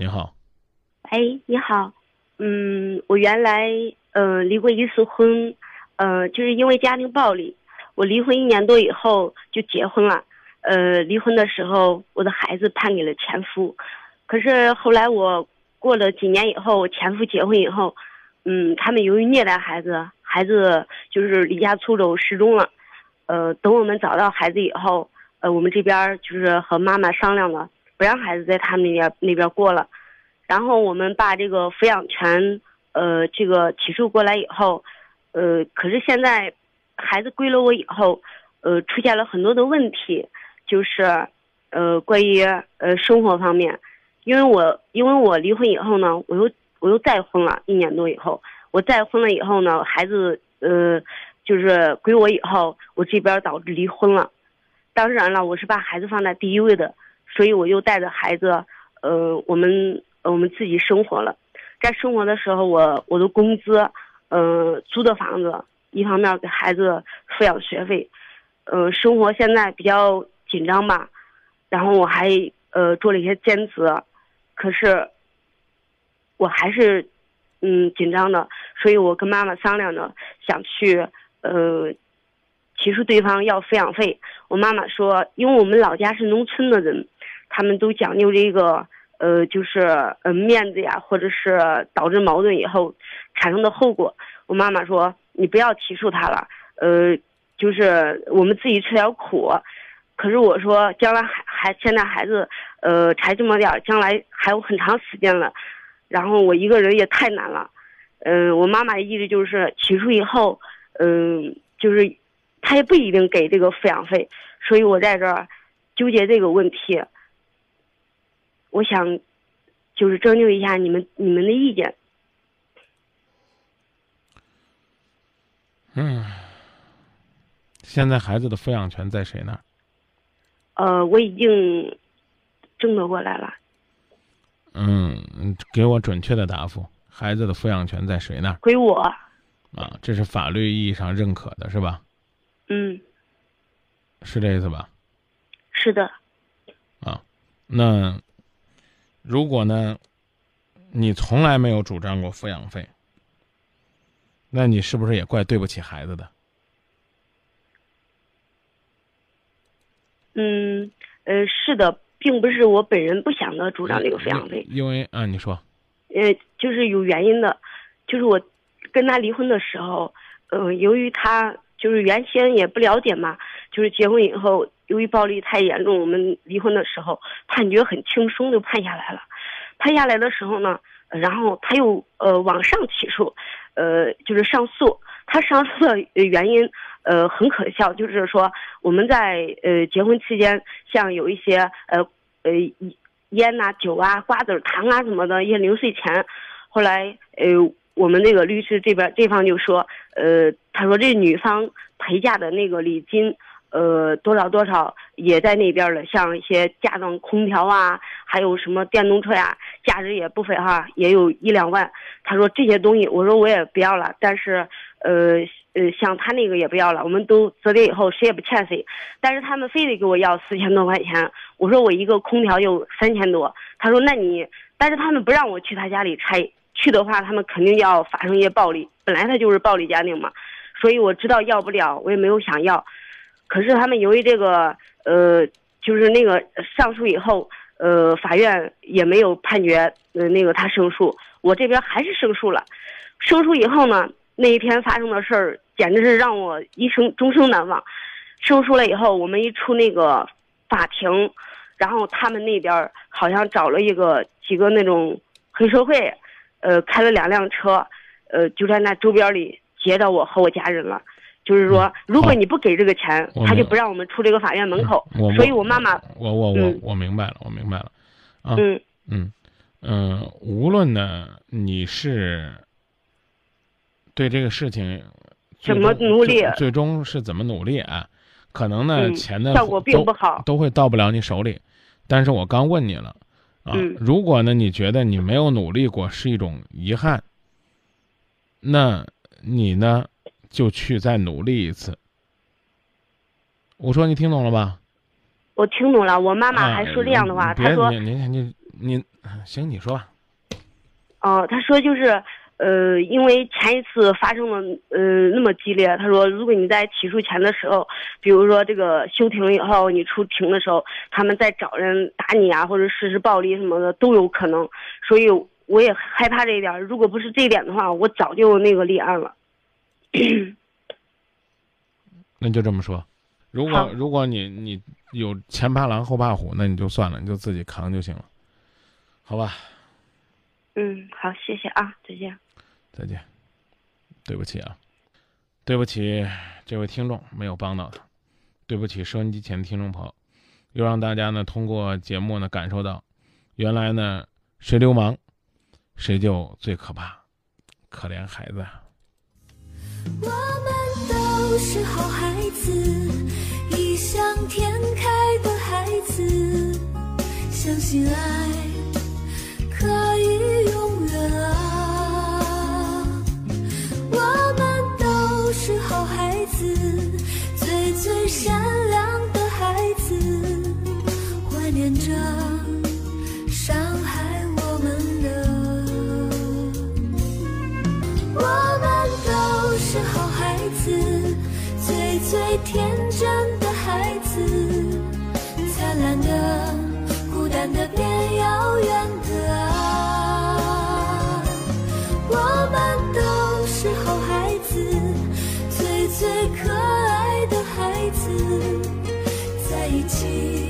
你好，哎，你好，嗯，我原来呃离过一次婚，呃，就是因为家庭暴力，我离婚一年多以后就结婚了，呃，离婚的时候我的孩子判给了前夫，可是后来我过了几年以后，我前夫结婚以后，嗯，他们由于虐待孩子，孩子就是离家出走失踪了，呃，等我们找到孩子以后，呃，我们这边就是和妈妈商量了。不让孩子在他们那边那边过了，然后我们把这个抚养权，呃，这个起诉过来以后，呃，可是现在孩子归了我以后，呃，出现了很多的问题，就是，呃，关于呃生活方面，因为我因为我离婚以后呢，我又我又再婚了一年多以后，我再婚了以后呢，孩子呃就是归我以后，我这边导致离婚了，当然了，我是把孩子放在第一位的。所以我又带着孩子，呃，我们我们自己生活了，在生活的时候，我我的工资，呃，租的房子，一方面给孩子抚养学费，呃，生活现在比较紧张吧，然后我还呃做了一些兼职，可是我还是嗯紧张的，所以我跟妈妈商量着想去呃。起诉对方要抚养费，我妈妈说，因为我们老家是农村的人，他们都讲究这个，呃，就是呃面子呀，或者是导致矛盾以后产生的后果。我妈妈说，你不要起诉他了，呃，就是我们自己吃点苦。可是我说，将来孩孩现在孩子，呃，才这么点，将来还有很长时间了，然后我一个人也太难了，嗯，我妈妈意思就是起诉以后，嗯，就是。他也不一定给这个抚养费，所以我在这儿纠结这个问题。我想就是征求一下你们你们的意见。嗯，现在孩子的抚养权在谁那儿？呃，我已经争得过来了。嗯，给我准确的答复，孩子的抚养权在谁那儿？归我。啊，这是法律意义上认可的，是吧？嗯，是这意思吧？是的。啊，那如果呢，你从来没有主张过抚养费，那你是不是也怪对不起孩子的？嗯，呃，是的，并不是我本人不想的主张这个抚养费，因为啊，你说，呃，就是有原因的，就是我跟他离婚的时候，呃，由于他。就是原先也不了解嘛，就是结婚以后，由于暴力太严重，我们离婚的时候判决很轻松就判下来了。判下来的时候呢，然后他又呃往上起诉，呃就是上诉。他上诉的原因呃很可笑，就是说我们在呃结婚期间，像有一些呃呃烟呐、酒啊、瓜子、糖啊什么的一些零碎钱，后来呃。我们那个律师这边这方就说，呃，他说这女方陪嫁的那个礼金，呃，多少多少也在那边了，像一些家装空调啊，还有什么电动车呀，价值也不菲哈，也有一两万。他说这些东西，我说我也不要了，但是，呃呃，像他那个也不要了，我们都择离以后谁也不欠谁，但是他们非得给我要四千多块钱，我说我一个空调就三千多，他说那你，但是他们不让我去他家里拆。去的话，他们肯定要发生一些暴力。本来他就是暴力家庭嘛，所以我知道要不了，我也没有想要。可是他们由于这个，呃，就是那个上诉以后，呃，法院也没有判决，呃，那个他胜诉，我这边还是胜诉了。胜诉以后呢，那一天发生的事儿简直是让我一生终生难忘。胜诉了以后，我们一出那个法庭，然后他们那边好像找了一个几个那种黑社会。呃，开了两辆车，呃，就在那周边里接到我和我家人了。就是说，如果你不给这个钱，他就不让我们出这个法院门口。所以，我妈妈，我我我我明白了，我明白了。啊，嗯嗯嗯，无论呢，你是对这个事情怎么努力，最终是怎么努力啊？可能呢，钱的效果并不好，都会到不了你手里。但是我刚问你了。啊，如果呢，你觉得你没有努力过是一种遗憾，那你呢就去再努力一次。我说你听懂了吧？我听懂了，我妈妈还说这样的话，她说：“您您您您行，你说吧。哦，他说就是，呃，因为前一次发生了呃那么激烈，他说如果你在起诉前的时候，比如说这个休庭以后你出庭的时候，他们再找人打你啊，或者实施暴力什么的都有可能，所以我也害怕这一点。如果不是这一点的话，我早就那个立案了。那就这么说，如果如果你你有前怕狼后怕虎，那你就算了，你就自己扛就行了，好吧？嗯，好，谢谢啊，再见。再见。对不起啊，对不起这位听众没有帮到他，对不起收音机前的听众朋友，又让大家呢通过节目呢感受到，原来呢谁流氓，谁就最可怕，可怜孩子。我们都是好孩子，异想天开的孩子，相信爱情